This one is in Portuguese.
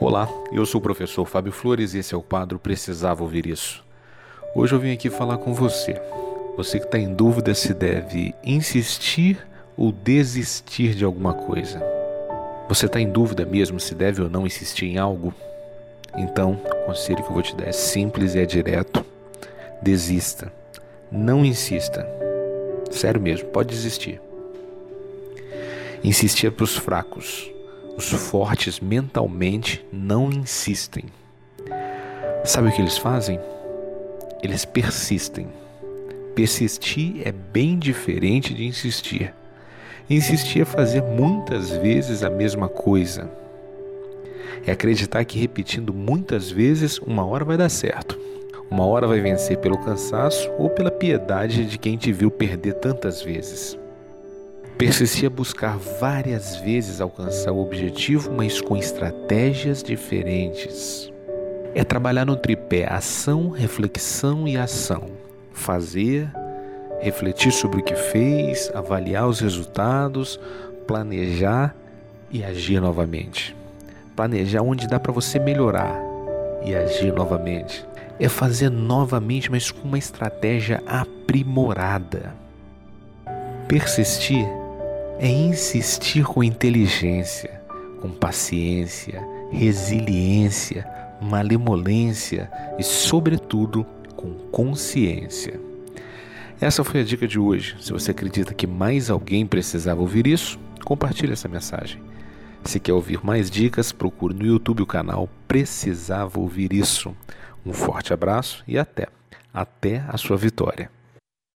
Olá, eu sou o professor Fábio Flores e esse é o quadro Precisava Ouvir Isso. Hoje eu vim aqui falar com você. Você que está em dúvida se deve insistir ou desistir de alguma coisa. Você está em dúvida mesmo se deve ou não insistir em algo? Então, o conselho que eu vou te dar é simples e é direto. Desista. Não insista. Sério mesmo, pode desistir. Insistir é para os fracos. Os fortes mentalmente não insistem. Sabe o que eles fazem? Eles persistem. Persistir é bem diferente de insistir. Insistir é fazer muitas vezes a mesma coisa. É acreditar que repetindo muitas vezes, uma hora vai dar certo. Uma hora vai vencer pelo cansaço ou pela piedade de quem te viu perder tantas vezes. Persistir a buscar várias vezes alcançar o objetivo, mas com estratégias diferentes. É trabalhar no tripé ação, reflexão e ação. Fazer, refletir sobre o que fez, avaliar os resultados, planejar e agir novamente. Planejar onde dá para você melhorar e agir novamente. É fazer novamente, mas com uma estratégia aprimorada. Persistir é insistir com inteligência, com paciência, resiliência, malemolência e, sobretudo, com consciência. Essa foi a dica de hoje. Se você acredita que mais alguém precisava ouvir isso, compartilhe essa mensagem. Se quer ouvir mais dicas, procure no YouTube o canal Precisava Ouvir Isso. Um forte abraço e até. Até a sua vitória.